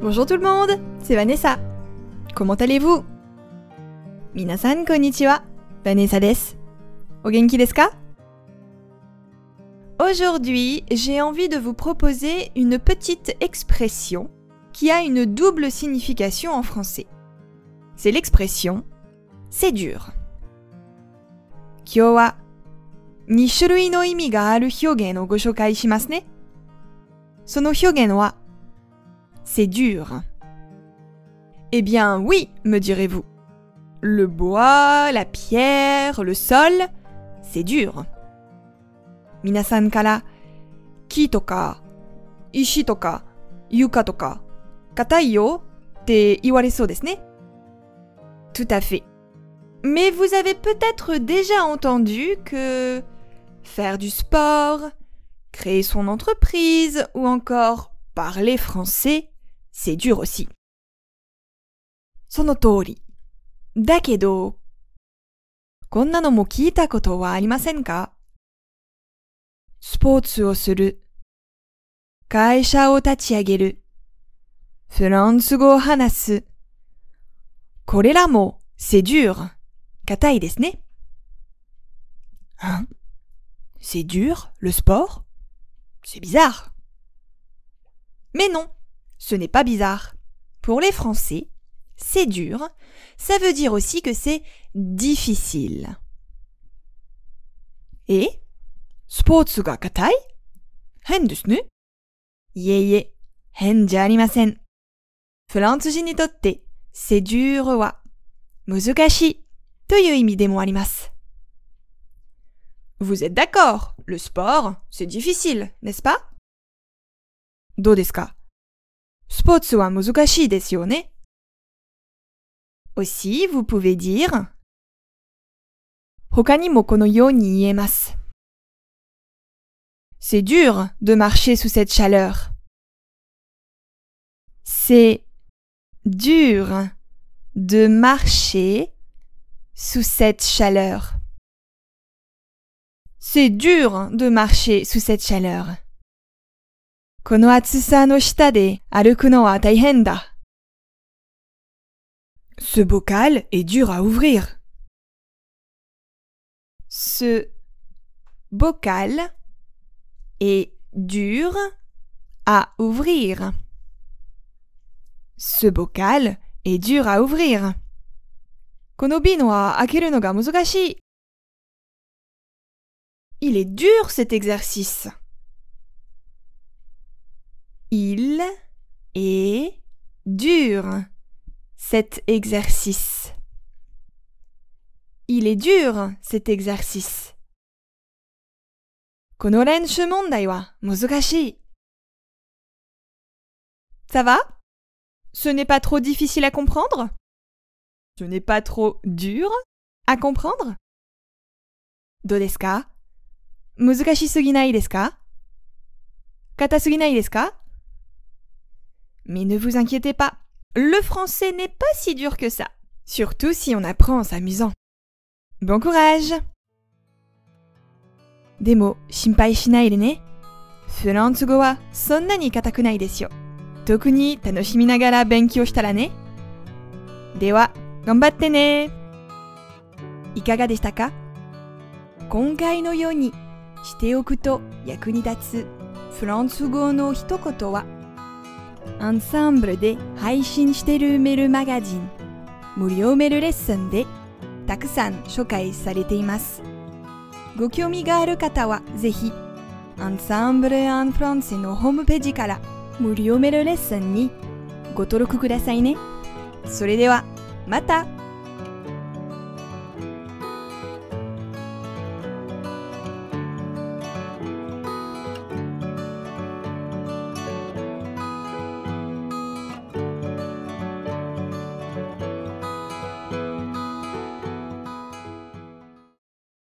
Bonjour tout le monde, c'est Vanessa. Comment allez-vous Minasan konnichiwa, Vanessa desu. O genki desu ka Aujourd'hui, j'ai envie de vous proposer une petite expression qui a une double signification en français. C'est l'expression c'est dur. 今日は2種類の意味がある表現をご紹介しますね。その表現は c'est dur. Eh bien oui, me direz-vous. Le bois, la pierre, le sol, c'est dur. Minasan kara ki toka, ishi toka, yuka toka, te iwaresou desu. Tout à fait. Mais vous avez peut-être déjà entendu que faire du sport, créer son entreprise ou encore parler français, c'est dur aussi. その通り。だけど、こんなのも聞いたことはありませんか？スポーツをする。会社を立ち上げる。フランス語を話す。これらも、c'est dur. 硬いですね。Hein C'est dur, le sport C'est bizarre. Mais non, ce n'est pas bizarre. Pour les Français, c'est dur, ça veut dire aussi que c'est difficile. Et sports ga? Hen hen c'est dur imi. Vous êtes d'accord, le sport, c'est difficile, n'est-ce pas? Do? Aussi, vous pouvez dire C'est dur de marcher sous cette chaleur. C'est dur de marcher sous cette chaleur. C'est dur de marcher sous cette chaleur. この暑さの下で歩くのは大変だ。Ce bocal est dur à ouvrir. Ce bocal est dur à ouvrir. Ce bocal est dur à ouvrir. この瓶は開けるのが難しい。Il est dur cet exercice. Il est dur cet exercice. Il est dur cet exercice. この練習問題は難しい。Ça va Ce n'est pas trop difficile à comprendre Ce n'est pas trop dur à comprendre どうですか難しすぎないですか硬すぎないですか Mais ne vous inquiétez pas, le français n'est pas si dur que ça. Surtout si on apprend en s'amusant. Bon courage でも心配しないでね。フランス語はそんなに硬くないですよ。特に楽しみながら勉強したらね。では、頑張ってねいかがでしたか今回のようにしておくと役に立つフランス語の一言はアンサンブルで配信しているメールマガジン。無料メールレッスンでたくさん紹介されています。ご興味がある方はぜひアンサンブル・アン・フランセのホームページから無料メールレッスンにご登録くださいね。それではまた!